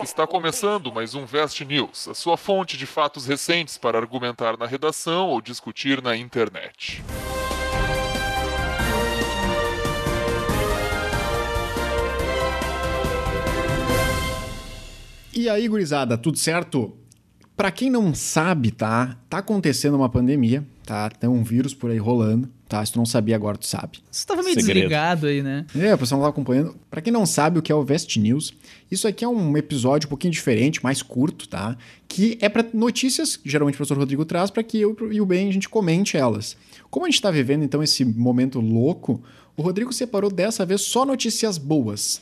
Está começando mais um Vest News, a sua fonte de fatos recentes para argumentar na redação ou discutir na internet. E aí, gurizada, tudo certo? Pra quem não sabe, tá? Tá acontecendo uma pandemia, tá? Tem um vírus por aí rolando, tá? Se tu não sabia, agora tu sabe. Você tava meio Segredo. desligado aí, né? É, o pessoal não tá acompanhando. Pra quem não sabe o que é o Vest News, isso aqui é um episódio um pouquinho diferente, mais curto, tá? Que é pra notícias, que geralmente o professor Rodrigo traz, pra que eu e o Ben a gente comente elas. Como a gente tá vivendo, então, esse momento louco, o Rodrigo separou dessa vez só notícias boas.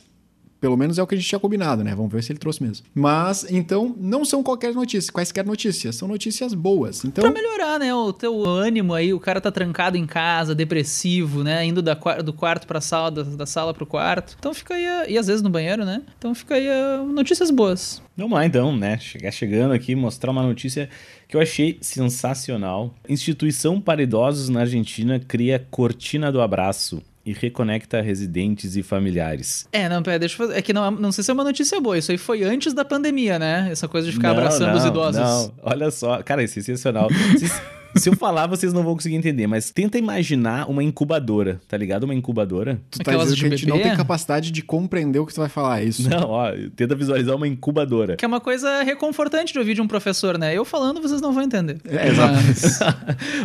Pelo menos é o que a gente tinha combinado, né? Vamos ver se ele trouxe mesmo. Mas, então, não são qualquer notícia, quaisquer notícias, são notícias boas. Então, Pra melhorar, né, o teu ânimo aí, o cara tá trancado em casa, depressivo, né, indo da, do quarto pra sala, da, da sala pro quarto. Então fica aí, a- e às vezes no banheiro, né? Então fica aí a- notícias boas. Vamos lá então, né? Chegar chegando aqui, mostrar uma notícia que eu achei sensacional. Instituição para idosos na Argentina cria cortina do abraço e reconecta residentes e familiares. É, não, pera, deixa eu fazer. É que não, não sei se é uma notícia boa. Isso aí foi antes da pandemia, né? Essa coisa de ficar Não, abraçando os não, idosos. Não, olha só, cara, é sensacional. Se eu falar, vocês não vão conseguir entender, mas tenta imaginar uma incubadora, tá ligado? Uma incubadora? tu tá Aquelas dizendo que a gente não bebê? tem capacidade de compreender o que tu vai falar, é isso? Não, ó, tenta visualizar uma incubadora. Que é uma coisa reconfortante de ouvir de um professor, né? Eu falando, vocês não vão entender. É, exato. Mas-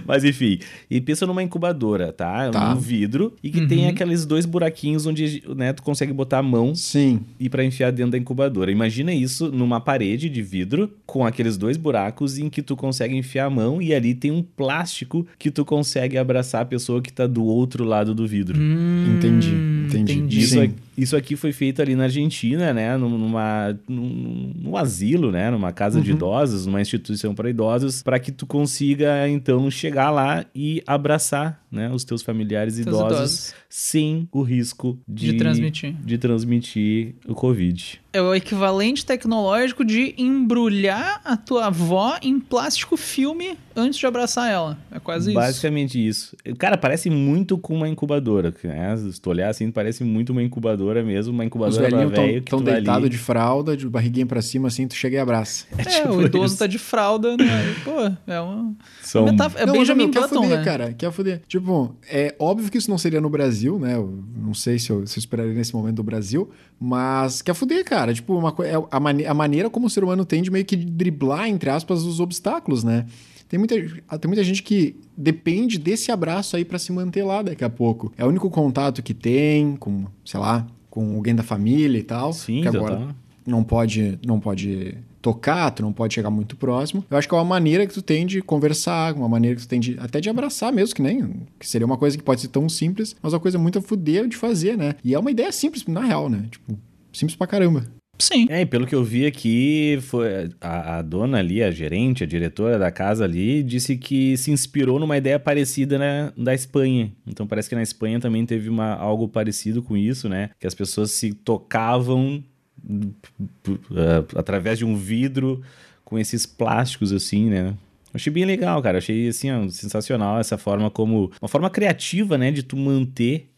Mas enfim, e pensa numa incubadora, tá? Tá. Um vidro e que tem aqueles dois buraquinhos onde né, tu consegue botar a mão Sim. e para enfiar dentro da incubadora. Imagina isso numa parede de vidro com aqueles dois buracos em que tu consegue enfiar a mão e ali tem um plástico que tu consegue abraçar a pessoa que tá do outro lado do vidro. Hum, Entendi, entendi. Isso, Sim. Isso aqui foi feito ali na Argentina, né? Num- Numa, num, num asilo, né? Numa casa Uhum. de idosos, numa instituição para idosos, para que tu consiga, então, chegar lá e abraçar né, os teus familiares Teus idosos, idosos. sem o risco de, De transmitir. de transmitir o Covid. É o equivalente tecnológico de embrulhar a tua avó em plástico filme antes de abraçar ela. É quase isso. Basicamente isso. Cara, parece muito com uma incubadora. Né? Se tu olhar assim, parece muito uma incubadora mesmo, uma Os incubadora velhinhos velho que estão tu vai deitados ali. de fralda, de barriguinha pra cima, assim, tu chega e abraça. É, tipo o idoso isso. tá de fralda, né? Pô, é uma. São- metáfora- É Não, Benjamin meu, quer Button, fuder, né? cara, quer fuder. Tipo, é óbvio que isso não seria no Brasil, né? Eu não sei se eu, se eu esperaria nesse momento do Brasil, mas quer fuder, cara. Tipo, uma, é a, mane- a maneira como o ser humano tem de meio que driblar, entre aspas, os obstáculos, né? Tem muita, tem muita gente que depende desse abraço aí pra se manter lá daqui a pouco. É o único contato que tem com, sei lá, com alguém da família e tal. Sim, que agora total. não pode, não pode tocar, tu não pode chegar muito próximo. Eu acho que é uma maneira que tu tem de conversar, uma maneira que tu tem de até de abraçar mesmo, que nem que seria uma coisa que pode ser tão simples, mas uma coisa muito a fuder de fazer, né? E é uma ideia simples na real, né? Tipo, simples pra caramba. Sim. É, e pelo que eu vi aqui, foi a, a dona ali, a gerente, a diretora da casa ali, disse que se inspirou numa ideia parecida né, da Espanha. Então parece que na Espanha também teve uma, algo parecido com isso, né? Que as pessoas se tocavam eh, através de um vidro com esses plásticos assim, né? Achei bem legal, cara. Achei assim, ó, sensacional essa forma como. Uma forma criativa, né? De tu manter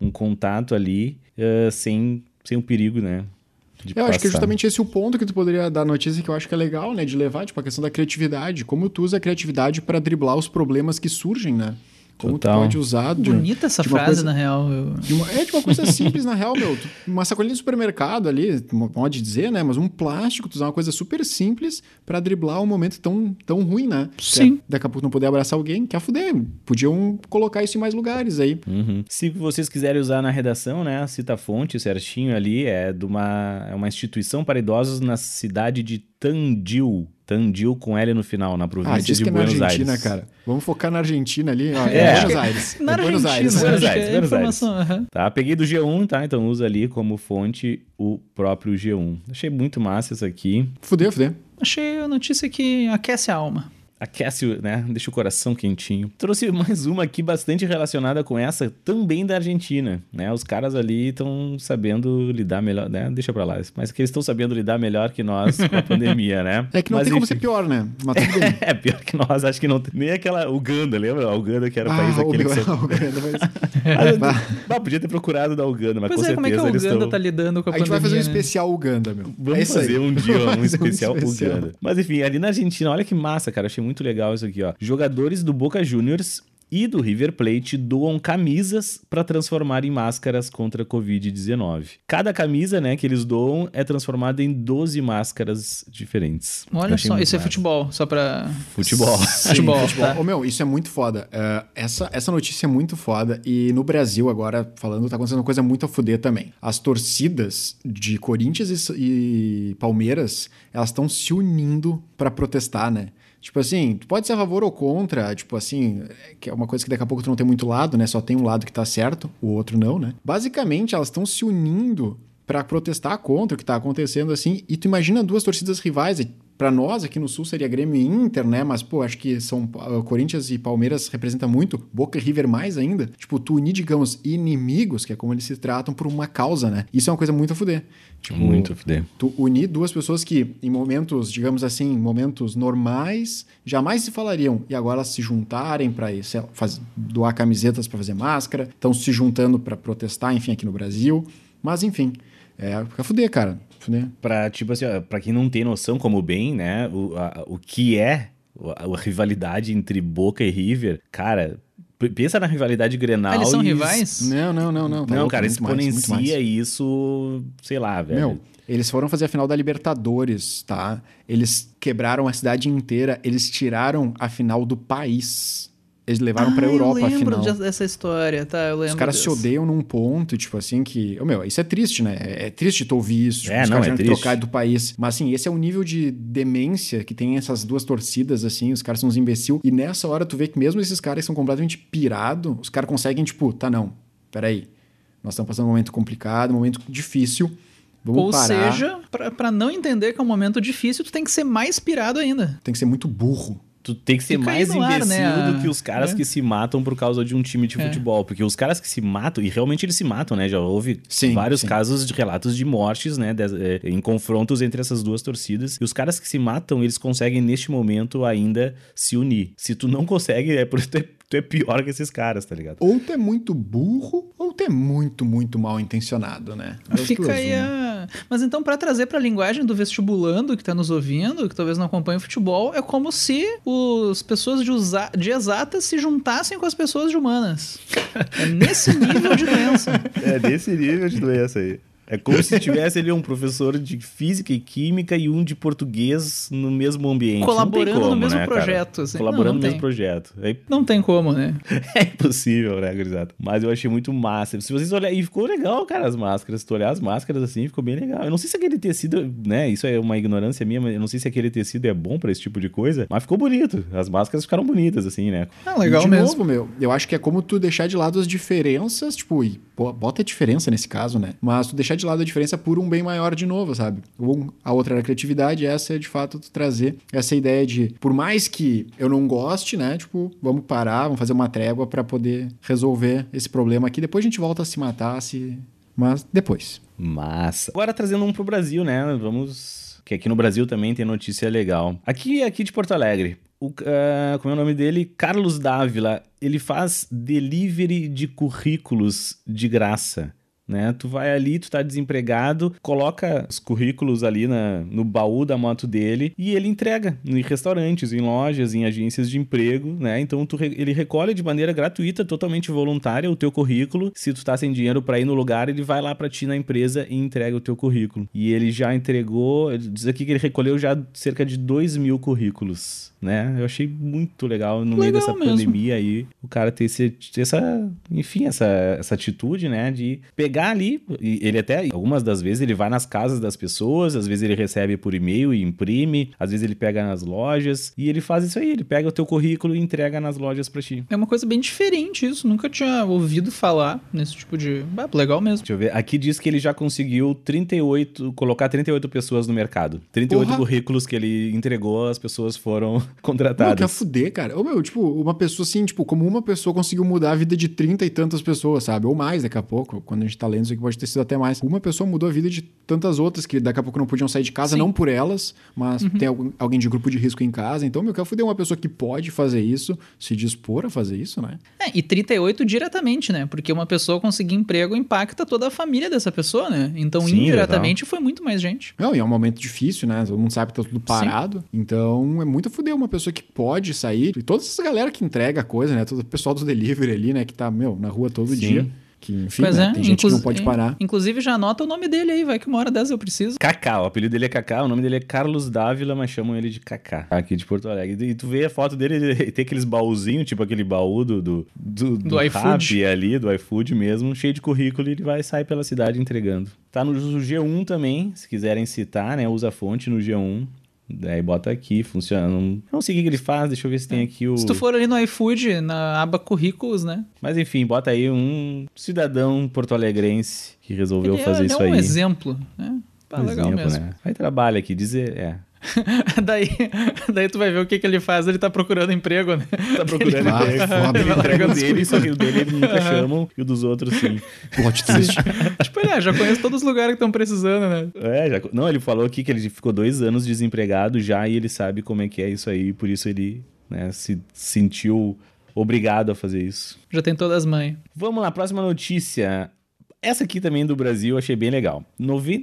um contato ali eh, sem, sem o perigo, né? Eu acho que é passar. justamente esse o ponto que tu poderia dar notícia que eu acho que é legal, né? De levar, tipo, a questão da criatividade. Como tu usa a criatividade pra driblar os problemas que surgem, né? Como Total. tu pode usar de, Bonita essa frase, coisa- na real. eu- de uma- é de uma coisa simples, na real, meu. Uma sacolinha de supermercado ali, pode dizer, né? Mas um plástico, tu usar uma coisa super simples pra driblar um momento tão, tão ruim, né? Sim. Que é, daqui a pouco não poder abraçar alguém, quer fuder. Podiam colocar isso em mais lugares aí. Uhum. Se vocês quiserem usar na redação, né, cita a fonte certinho ali, é de uma, é uma instituição para idosos na cidade de Tandil. Tandil com L no final, na Ah, província diz de que é na Buenos Argentina, Aires. cara. Vamos focar na Argentina ali. ó, É. É, Buenos Aires. Na é Buenos Argentina, Aires. Buenos Aires, é Buenos informação. aham. Tá, peguei do G1, tá? Então usa ali como fonte o próprio G1. Achei muito massa isso aqui. Fuder, fuder. Achei a notícia que aquece a alma. Aquece, o- né? Deixa o coração quentinho. Trouxe mais uma aqui bastante relacionada com essa, também da Argentina, né? Os caras ali estão sabendo lidar melhor, né? Deixa pra lá. Mas que eles estão sabendo lidar melhor que nós com a pandemia, né? É que não Mas, tem como enfim. ser pior, né? É, pior que nós, acho que não tem. Nem aquela Uganda, lembra? A Uganda que era o país Ah, aquele que você... Uganda, mas- Bah, podia ter procurado da Uganda, mas Pois com é, como é que a certeza Uganda estão... tá lidando com a, A gente vai pandemia, fazer um né? especial Uganda, meu. Vamos é isso aí. fazer um dia um fazer especial Uganda. Mas enfim, ali na Argentina, olha que massa, cara. Achei muito legal isso aqui, ó. Jogadores do Boca Juniors e do River Plate doam camisas para transformar em máscaras contra a Covid-19. Cada camisa, né, que eles doam é transformada em 12 máscaras diferentes. Olha só, isso é futebol, só pra... Futebol. Sim, Futebol, futebol. tá. Ô, meu, isso é muito foda. É, essa, essa notícia é muito foda. E no Brasil, agora, falando, tá acontecendo uma coisa muito a fuder também. As torcidas de Corinthians e, e Palmeiras, elas estão se unindo pra protestar, né? Tipo assim, tu pode ser a favor ou contra, tipo assim, que é uma coisa que daqui a pouco tu não tem muito lado, né? Só tem um lado que tá certo, o outro não, né? Basicamente, elas estão se unindo pra protestar contra o que tá acontecendo assim. E tu imagina duas torcidas rivais. Pra nós aqui no Sul seria Grêmio e Inter, né? Mas, pô, acho que são uh, Corinthians e Palmeiras representa muito, Boca e River mais ainda. Tipo, tu unir, digamos, inimigos, que é como eles se tratam, por uma causa, né? Isso é uma coisa muito a fuder. Tipo, Muito fuder. Tu unir duas pessoas que, em momentos, digamos assim, momentos normais, jamais se falariam. E agora elas se juntarem faz- doar camisetas pra fazer máscara, estão se juntando pra protestar, enfim, aqui no Brasil. Mas, enfim, é fica fuder, cara. Fuder. Pra, tipo assim, ó, pra quem não tem noção como bem, né, o, a- o que é a, a rivalidade entre Boca e River, cara, pensa na rivalidade Grenal Ah, eles são e- rivais? Não, não, não, não. tá Não, louco, cara, mais, exponencia mais. isso, sei lá, velho. Meu, eles foram fazer a final da Libertadores, tá? Eles quebraram a cidade inteira, eles tiraram a final do país. Eles levaram pra Ah, Europa eu a lembro final. de- dessa história, tá? Eu lembro Os caras se odeiam num ponto, tipo assim, que. Ô, meu, isso é triste, né? É é triste tu ouvir isso. Tipo, É, os não, caras é triste. trocar do país. Mas assim, esse é o nível de demência que tem essas duas torcidas, assim, os caras são uns imbecil. E nessa hora tu vê que mesmo esses caras que são completamente pirados, os caras conseguem, tipo, tá, não, peraí. Nós estamos passando um momento complicado, um momento difícil. Vamos Ou parar. seja, pra, pra não entender que é um momento difícil, tu tem que ser mais pirado ainda. Tem que ser muito burro. Tu tem que ser Fica mais ar, imbecil né, do que os caras é. que se matam por causa de um time de É. futebol. Porque os caras que se matam, e realmente eles se matam, né? Já houve Sim, vários sim. casos de relatos de mortes, né? des- é, em confrontos entre essas duas torcidas. E os caras que se matam, eles conseguem, neste momento, ainda se unir. Se tu não consegue, é porque tu é, pior que esses caras, tá ligado? Ou tu é muito burro, ou tu é muito, muito mal intencionado, né? As Fica aí né? a... Mas então, pra trazer pra linguagem do vestibulando que tá nos ouvindo, que talvez não acompanhe o futebol, é como se as pessoas de, usa... de exatas se juntassem com as pessoas de humanas. É nesse nível de doença. É desse nível de doença aí. É como se tivesse ali um professor de física e química e um de português no mesmo ambiente. Colaborando como, no mesmo né, projeto, assim. Colaborando Não, não no mesmo tem. projeto. É Não tem como, né? É impossível, né, gurizada? Mas eu achei muito massa. Se vocês olharem, e ficou legal, cara, as máscaras. Se tu olhar as máscaras assim, ficou bem legal. Eu não sei se aquele tecido, né, isso é uma ignorância minha, mas eu não sei se aquele tecido é bom pra esse tipo de coisa, mas ficou bonito. As máscaras ficaram bonitas, assim, né? Ah, legal e de mesmo. novo, meu, eu acho que é como tu deixar de lado as diferenças, tipo, e pô, bota a diferença nesse caso, né? Mas tu deixar de lado a diferença por um bem maior de novo, sabe? A outra era a criatividade, essa é de fato trazer essa ideia de, por mais que eu não goste, né? Tipo, vamos parar, vamos fazer uma trégua pra poder resolver esse problema aqui. Depois a gente volta a se matar, se. Mas depois. Massa. Agora trazendo um pro Brasil, né? Vamos. Que aqui no Brasil também tem notícia legal. Aqui, aqui de Porto Alegre. O, ah, como é o nome dele? Carlos Dávila. Ele faz delivery de currículos de graça. Né? Tu vai ali, tu tá desempregado, coloca os currículos ali na, no baú da moto dele e ele entrega em restaurantes, em lojas, em agências de emprego, né? Então tu ele recolhe de maneira gratuita, totalmente voluntária o teu currículo. Se tu tá sem dinheiro para ir no lugar, ele vai lá para ti na empresa e entrega o teu currículo. E ele já entregou, diz aqui que ele recolheu já cerca de 2 mil currículos, né? Eu achei muito legal no meio Legal dessa mesmo. pandemia aí, o cara ter esse, ter essa, enfim, essa, essa atitude, né, de pegar ali, e ele até, algumas das vezes ele vai nas casas das pessoas, às vezes ele recebe por e-mail e imprime, às vezes ele pega nas lojas, e ele faz isso aí, ele pega o teu currículo e entrega nas lojas pra ti. É uma coisa bem diferente isso. Nunca tinha ouvido falar nesse tipo de. Ah, legal mesmo. Deixa eu ver, aqui diz que ele já conseguiu 38, colocar 38 pessoas no mercado. 38 Porra! currículos que ele entregou, as pessoas foram Não, que a contratadas. fuder, cara. Ô, meu, tipo, uma pessoa assim, tipo, como uma pessoa conseguiu mudar a vida de trinta e tantas pessoas, sabe? Ou mais daqui a pouco, quando a gente isso aqui, pode ter sido até mais. Uma pessoa mudou a vida de tantas outras que daqui a pouco não podiam sair de casa, Sim. não por elas, mas tem algum- alguém de grupo de risco em casa. Então, meu, quer fuder uma pessoa que pode fazer isso, se dispor a fazer isso, né? É, e 38 diretamente, né? Porque uma pessoa conseguir emprego impacta toda a família dessa pessoa, né? Então, Sim, indiretamente, foi muito mais gente. Não, e é um momento difícil, né? Todo mundo sabe que tá tudo parado. Então, é muito fuder uma pessoa que pode sair. E toda essa galera que entrega coisa, né? Todo o pessoal do delivery ali, né? Que tá, meu, na rua todo Sim. dia. Que, enfim, pois né, é, tem gente que não pode parar. Inclusive, já anota o nome dele aí, vai que uma hora dessa eu preciso. Kaká, o apelido dele é Kaká, o nome dele é Carlos Dávila, mas chamam ele de Kaká, aqui de Porto Alegre. E tu vê a foto dele, ele tem aqueles baúzinhos, tipo aquele baú do, do, do, Do iFood. Rappi ali, do iFood mesmo, cheio de currículo e ele vai sair pela cidade entregando. Tá no G1 também, se quiserem citar, né, usa a fonte no G1. Daí bota aqui, funciona. Não, não sei o que que ele faz, deixa eu ver se tem aqui o. Se tu for ali no iFood, na aba currículos, né? Mas enfim, bota aí um cidadão porto-alegrense que resolveu ele é, fazer ele isso é um aí. exemplo, né? Tá Um legal exemplo, mesmo. né? Aí trabalha aqui, dizer, é. daí, daí tu vai ver o que, que ele faz, ele tá procurando emprego, né? Tá procurando Ah, emprego. foda. Ele entrega o dele, só que o dele eles nunca chamam e o dos outros sim. Plot twist. tipo, ele, ah, já conheço todos os lugares que estão precisando, né? É, já, não, ele falou aqui que ele ficou dois anos desempregado já e ele sabe como é que é isso aí, por isso ele né, se sentiu obrigado a fazer isso. Já tem todas as mães. Vamos lá, próxima notícia. Essa aqui também do Brasil, achei bem legal.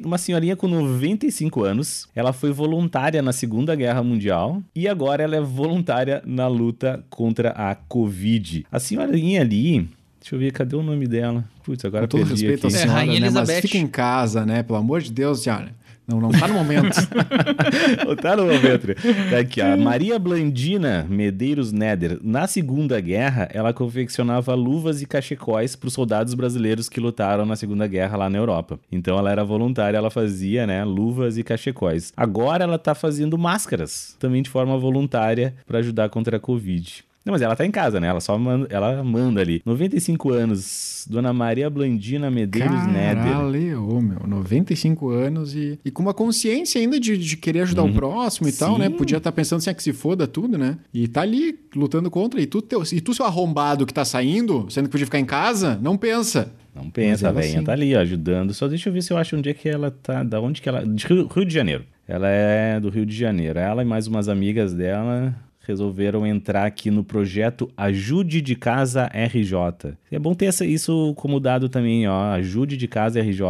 Uma senhorinha com 95 anos, ela foi voluntária na Segunda Guerra Mundial e agora ela é voluntária na luta contra a Covid. A senhorinha ali, deixa eu ver, cadê o nome dela? Putz, agora Com todo perdi respeito à aqui. É, senhora, Rainha né? Mas Elizabeth. fica em casa, né? Pelo amor de Deus, senhora. Não, não tá no momento. tá no momento. Tá aqui, ó. Maria Blandina Medeiros Neder. Na Segunda Guerra, ela confeccionava luvas e cachecóis para os soldados brasileiros que lutaram na Segunda Guerra lá na Europa. Então ela era voluntária, ela fazia, né, luvas e cachecóis. Agora ela tá fazendo máscaras, também de forma voluntária, para ajudar contra a Covid. Não, mas ela tá em casa, né? Ela só manda, ela manda ali. 95 anos, Dona Maria Blandina Medeiros Neder. Caralho, meu, 95 anos e, e com uma consciência ainda de, de querer ajudar o próximo e tal, né? Sim. Podia estar pensando assim, ah, que se foda tudo, né? E tá ali lutando contra. E tu, teu, e tu seu arrombado que tá saindo, sendo que podia ficar em casa, não pensa. Não pensa, a velhinha sim. tá ali, ó, ajudando. Só deixa eu ver se eu acho onde é que ela tá. Da onde que ela. De Rio, Rio de Janeiro. Ela é do Rio de Janeiro. Ela e mais umas amigas dela resolveram entrar aqui no projeto Ajude de Casa RJ. É bom ter essa, isso como dado também, ó. Ajude de Casa RJ.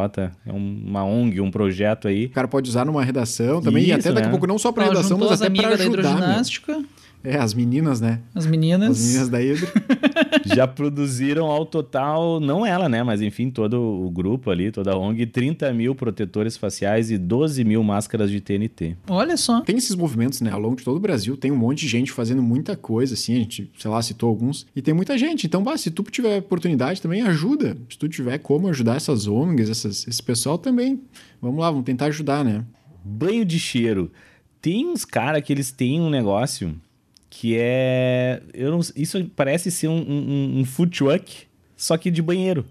É um- uma ONG, um projeto aí. O cara pode usar numa redação também, e Isso, até daqui a né? pouco não só pra Ela redação, mas as até da ajudar. É, as meninas, né? as meninas. As meninas da Hidro. Já produziram ao total, não ela, né? Mas enfim, todo o grupo ali, toda a ONG, 30 mil protetores faciais e 12 mil máscaras de TNT. Olha só. Tem esses movimentos, né? Ao longo de todo o Brasil, tem um monte de gente fazendo muita coisa, assim, a gente, sei lá, citou alguns. E tem muita gente. Então, bah, se tu tiver oportunidade também, ajuda. Se tu tiver como ajudar essas ONGs, essas, esse pessoal também. Vamos lá, vamos tentar ajudar, né? Banho de cheiro. Tem uns caras que eles têm um negócio que é. Eu não, isso parece ser um, um, um food truck, só que de banheiro.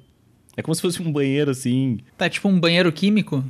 É como se fosse um banheiro assim. Tá tipo um banheiro químico.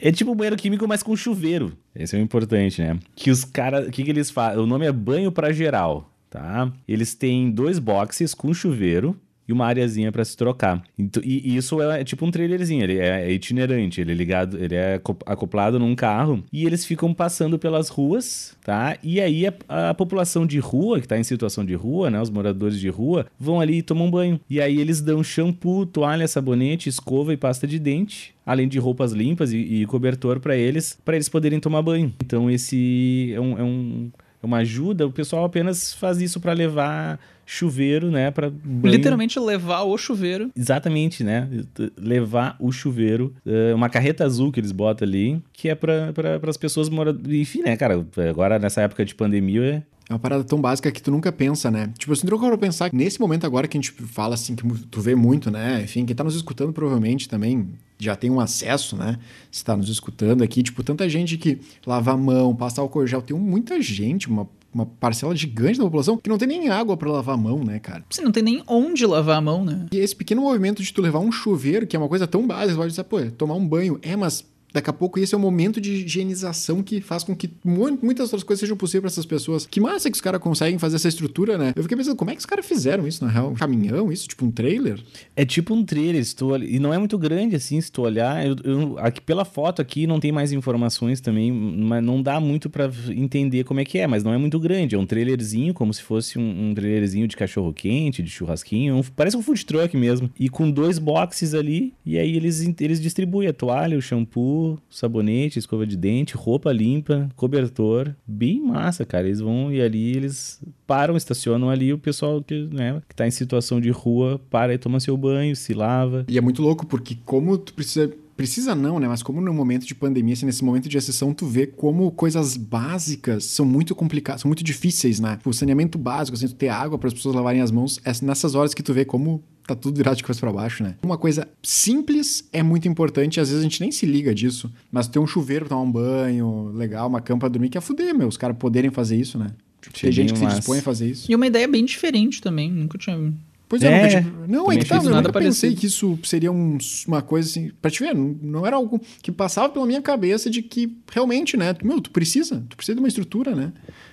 É tipo um banheiro químico, mas com chuveiro. Esse é o importante, né? Que os caras. O que, que eles fazem? O nome é banho pra geral, tá? Eles têm dois boxes com chuveiro e uma areazinha pra se trocar. Então, e, isso é, tipo um trailerzinho, ele é, é itinerante, ele é ligado, ele é aco- acoplado num carro e eles ficam passando pelas ruas, tá? E aí a, a população de rua, que tá em situação de rua, né, os moradores de rua, vão ali e tomam banho. E aí eles dão shampoo, toalha, sabonete, escova e pasta de dente, além de roupas limpas e, e cobertor pra eles, pra eles poderem tomar banho. Então esse é um, é um- uma ajuda, o pessoal apenas faz isso pra levar chuveiro, né, para. Literalmente levar o chuveiro. Exatamente, né? Levar o chuveiro, eh, uma carreta azul que eles botam ali, que é para pra, as pessoas morar. Enfim, né, cara? Agora, nessa época de pandemia, é. É uma parada tão básica que tu nunca pensa, né? Tipo, assim, nunca para pensar que nesse momento agora que a gente fala assim, que tu vê muito, né? Enfim, quem tá nos escutando provavelmente também já tem um acesso, né? Se tá nos escutando aqui, tipo, tanta gente que lava a mão, passa álcool gel. Tem muita gente, uma, uma parcela gigante da população que não tem nem água para lavar a mão, né, cara? Você não tem nem onde lavar a mão, né? E esse pequeno movimento de tu levar um chuveiro, que é uma coisa tão básica, você pode dizer, pô, tomar um banho. É, mas Daqui a pouco esse é o momento de higienização que faz com que mu- muitas outras coisas sejam possíveis para essas pessoas. Que massa que os caras conseguem fazer essa estrutura, né? Eu fiquei pensando, como é que os caras fizeram isso, na real? Um caminhão, isso? Tipo um trailer? É tipo um trailer, olha- e não é muito grande assim, se tu olhar. Eu, eu- aqui, pela foto aqui não tem mais informações também, mas não dá muito pra entender como é que é, mas não é muito grande. É um trailerzinho, como se fosse um, um trailerzinho de cachorro quente, de churrasquinho, um- parece um food truck mesmo. E com dois boxes ali, e aí eles, eles distribuem a toalha, o shampoo, sabonete, escova de dente, roupa limpa, cobertor. Bem massa, cara. Eles vão e ali eles param, estacionam ali, o pessoal que, né, que tá em situação de rua para e toma seu banho, se lava. E é muito louco, porque como tu precisa. Precisa não, né? Mas como no momento de pandemia, assim, nesse momento de exceção, tu vê como coisas básicas são muito complicadas, são muito difíceis, né? O saneamento básico, assim, tu ter água para as pessoas lavarem as mãos, é nessas horas que tu vê como tá tudo virado de cabeça para baixo, né? Uma coisa simples é muito importante, às vezes a gente nem se liga disso, mas ter um chuveiro pra tomar um banho, legal, uma cama pra dormir, que é fuder, meu, os caras poderem fazer isso, né? Tipo, tem gente que se dispõe a fazer isso. E uma ideia bem diferente também. Nunca tinha. Pois é, É, nunca tive- não, é também que tá, eu nunca pensei parecido. que isso seria um- uma coisa assim. Pra te ver, não, não era algo que passava pela minha cabeça de que realmente, né? Meu, tu precisa, tu precisa de uma estrutura, né?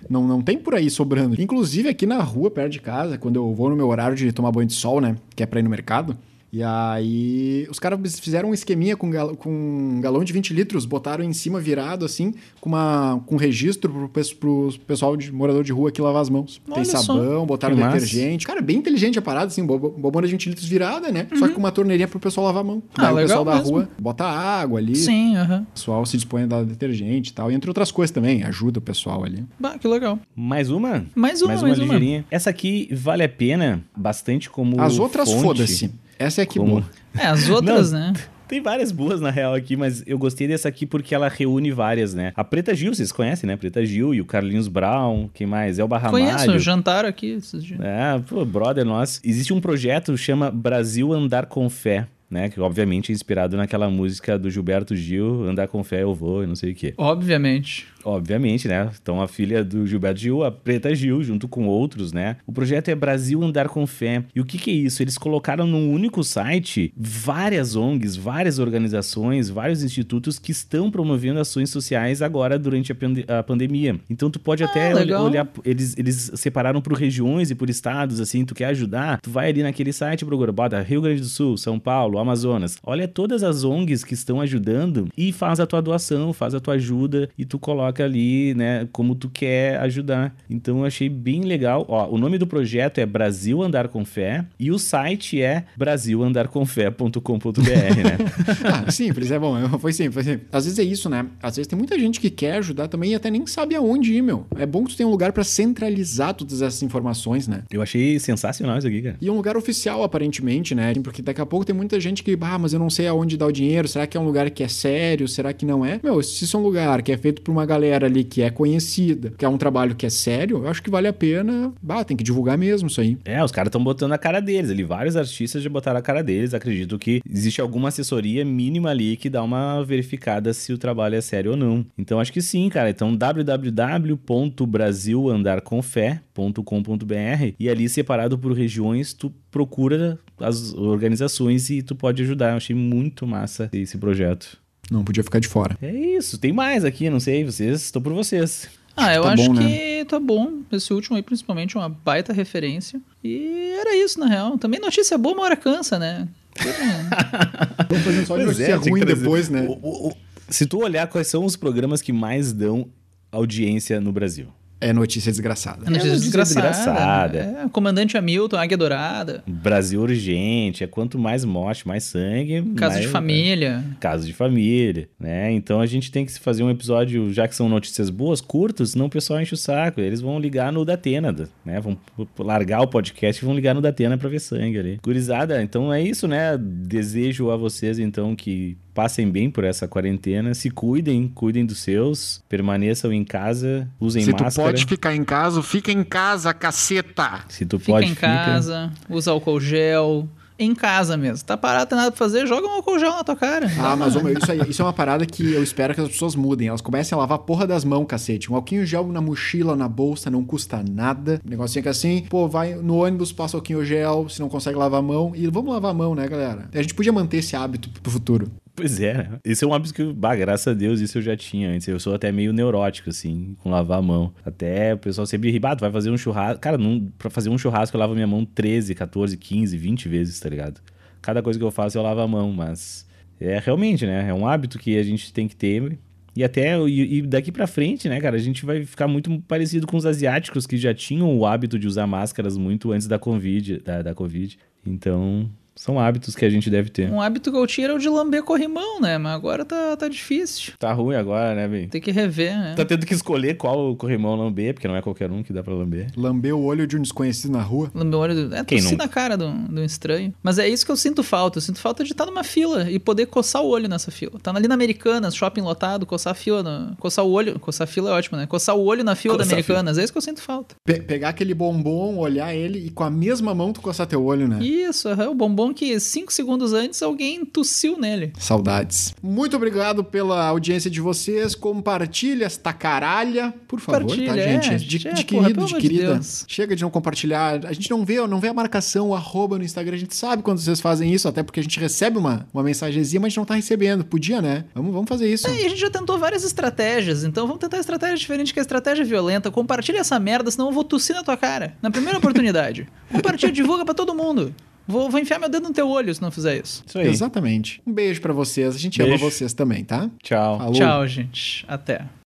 Não, não tem por aí sobrando. Inclusive aqui na rua, perto de casa, quando eu vou no meu horário de tomar banho de sol, né? Que é pra ir no mercado. E aí, os caras fizeram um esqueminha com, gal com um galão de 20 litros, botaram em cima virado, assim, com, uma, com registro pro, pes- pro pessoal de morador de rua que lavar as mãos. Olha Tem só. sabão, botaram Que massa. detergente. Cara, bem inteligente a parada, assim, bo- bobona de 20 litros virada, né? Só que com uma torneirinha pro pessoal lavar a mão. Uhum. Ah, Daí o pessoal da mesmo. rua bota água ali. Sim, aham. O pessoal se dispõe a dar detergente e tal. E entre outras coisas também, ajuda o pessoal ali. Bah, que legal. Mais uma? Mais uma, mais mais uma uma. ligeirinha. Essa aqui vale a pena bastante como As outras, foda-se. Essa é que Como- boa. É, as outras, né? Tem várias boas na real aqui, mas eu gostei dessa aqui porque ela reúne várias, né? A Preta Gil, vocês conhecem, né? Preta Gil e o Carlinhos Brown, quem mais? É o Barramalho. Conheço, jantaram aqui esses dias. É, pô, brother nosso. Existe um projeto que chama Brasil Andar com Fé, né? Que obviamente é inspirado naquela música do Gilberto Gil, Andar com Fé eu vou, e não sei o quê. Obviamente. Obviamente, né? Então a filha do Gilberto Gil, a Preta Gil, junto com outros, né? O projeto é Brasil Andar com Fé. E o que, que é isso? Eles colocaram num único site várias ONGs, várias organizações, vários institutos que estão promovendo ações sociais agora durante a, pande- a pandemia. Então tu pode até ol- legal. olhar, eles, eles separaram por regiões e por estados, assim, tu quer ajudar, tu vai ali naquele site, procura, bota Rio Grande do Sul, São Paulo, Amazonas. Olha todas as ONGs que estão ajudando e faz a tua doação, faz a tua ajuda e tu coloca ali, né, como tu quer ajudar. Então eu achei bem legal. Ó, o nome do projeto é Brasil Andar com Fé e o site é brasilandarcomfé.com.br, né? Ah, simples, é bom. Foi simples, foi simples. Às vezes é isso, né? Às vezes tem muita gente que quer ajudar também e até nem sabe aonde ir, meu. É bom que tu tenha um lugar pra centralizar todas essas informações, né? Eu achei sensacional isso aqui, cara. E um lugar oficial, aparentemente, né? Porque daqui a pouco tem muita gente que, ah, mas eu não sei aonde dar o dinheiro. Será que é um lugar que é sério? Será que não é? Meu, se isso é um lugar que é feito por uma galera ali que é conhecida, que é um trabalho que é sério, eu acho que vale a pena. Bah, tem que divulgar mesmo isso aí. É, os caras estão botando a cara deles ali. Vários artistas já botaram a cara deles. Acredito que existe alguma assessoria mínima ali que dá uma verificada se o trabalho é sério ou não. Então acho que sim, cara. Então www.brasilandarcomfé.com.br e ali separado por regiões tu procura as organizações e tu pode ajudar. Eu achei muito massa esse projeto. Não podia ficar de fora. É isso, tem mais aqui, não sei, vocês, estou por vocês. Ah, eu tá acho bom, que né? tá bom. Esse último aí, principalmente, é uma baita referência. E era isso, na real. Também notícia boa, uma hora cansa, né? Vamos fazendo só de é, notícia que ruim depois, né? O- o- o- se tu olhar quais são os programas que mais dão audiência no Brasil. É notícia desgraçada. A notícia notícia desgraçada. desgraçada. É, Comandante Hamilton, Águia Dourada, Brasil urgente, é quanto mais morte, mais sangue. Casa mais- de Família. Caso de família, né? Então a gente tem que fazer um episódio, já que são notícias boas, curtos, senão o pessoal enche o saco. Eles vão ligar no Datena, né? Vão largar o podcast e vão ligar no Datena pra ver sangue ali. Gurizada, então é isso, né? Desejo a vocês, então, que passem bem por essa quarentena, se cuidem, cuidem dos seus, permaneçam em casa, usem Se tu máscara. pode ficar em casa, fica em casa, caceta! Se tu Fica pode, em casa, usa álcool gel. Em casa mesmo. Tá parado, tem nada pra fazer, joga um álcool gel na tua cara. Ah, mas ô, meu, isso, aí, isso é uma parada que eu espero que as pessoas mudem. Elas comecem a lavar a porra das mãos, cacete. Um alquinho gel na mochila, na bolsa, não custa nada. Um negocinho que assim, pô, vai no ônibus, passa alquinho gel, se não consegue lavar a mão. E vamos lavar a mão, né, galera? A gente podia manter esse hábito pro futuro. Pois é, né? Esse é um hábito que, bah, graças a Deus, isso eu já tinha antes. Eu sou até meio neurótico, assim, com lavar a mão. Até o pessoal sempre ri, bah, tu vai fazer um churrasco. Cara, não, pra fazer um churrasco eu lavo minha mão 13, 14, 15, 20 vezes, tá ligado? Cada coisa que eu faço eu lavo a mão, mas é realmente, né? É um hábito que a gente tem que ter. E até e, e daqui pra frente, né, cara, a gente vai ficar muito parecido com os asiáticos que já tinham o hábito de usar máscaras muito antes da Covid. Da, da COVID. Então, são hábitos que a gente deve ter. Um hábito que eu tiro é o de lamber corrimão, né? Mas agora tá, tá difícil. Tá ruim agora, né, bem? Tem que rever, né? Tá tendo que escolher qual corrimão lamber, porque não é qualquer um que dá pra lamber. Lamber o olho de um desconhecido na rua. Lamber o olho... Do... É, Quem tossir na cara do, do estranho. Mas é isso que eu sinto falta. Eu sinto falta de estar numa fila e poder coçar o olho nessa fila. Tá ali na Americanas, shopping lotado, coçar a fila, no... coçar o olho. Coçar a fila é ótimo, né? Coçar o olho na fila Coçar da a fila. Americanas. É isso que eu sinto falta. Pe- pegar aquele bombom, olhar ele e com a mesma mão tu coçar teu olho, né? Isso, é o bombom que cinco segundos antes alguém tossiu nele. Saudades. Muito obrigado pela audiência de vocês. Compartilha esta caralha, por favor, Compartilha, tá, é, gente? De, é, de porra, querido, de de querida. Deus. Chega de não compartilhar. A gente não vê, não vê a marcação, o arroba no Instagram. A gente sabe quando vocês fazem isso, até porque a gente recebe uma, uma mensagenzinha, mas a gente não tá recebendo. Podia, né? Vamos, vamos fazer isso. E a gente já tentou várias estratégias, então vamos tentar estratégia diferente que a estratégia violenta. Compartilha essa merda, senão eu vou tossir na tua cara. Na primeira oportunidade. Compartilha, divulga pra todo mundo. Vou, vou enfiar meu dedo no teu olho se não fizer isso. Isso aí. Exatamente. Um beijo pra vocês. A gente ama Beijo. vocês também, tá? Tchau. Falou. Tchau, gente. Até.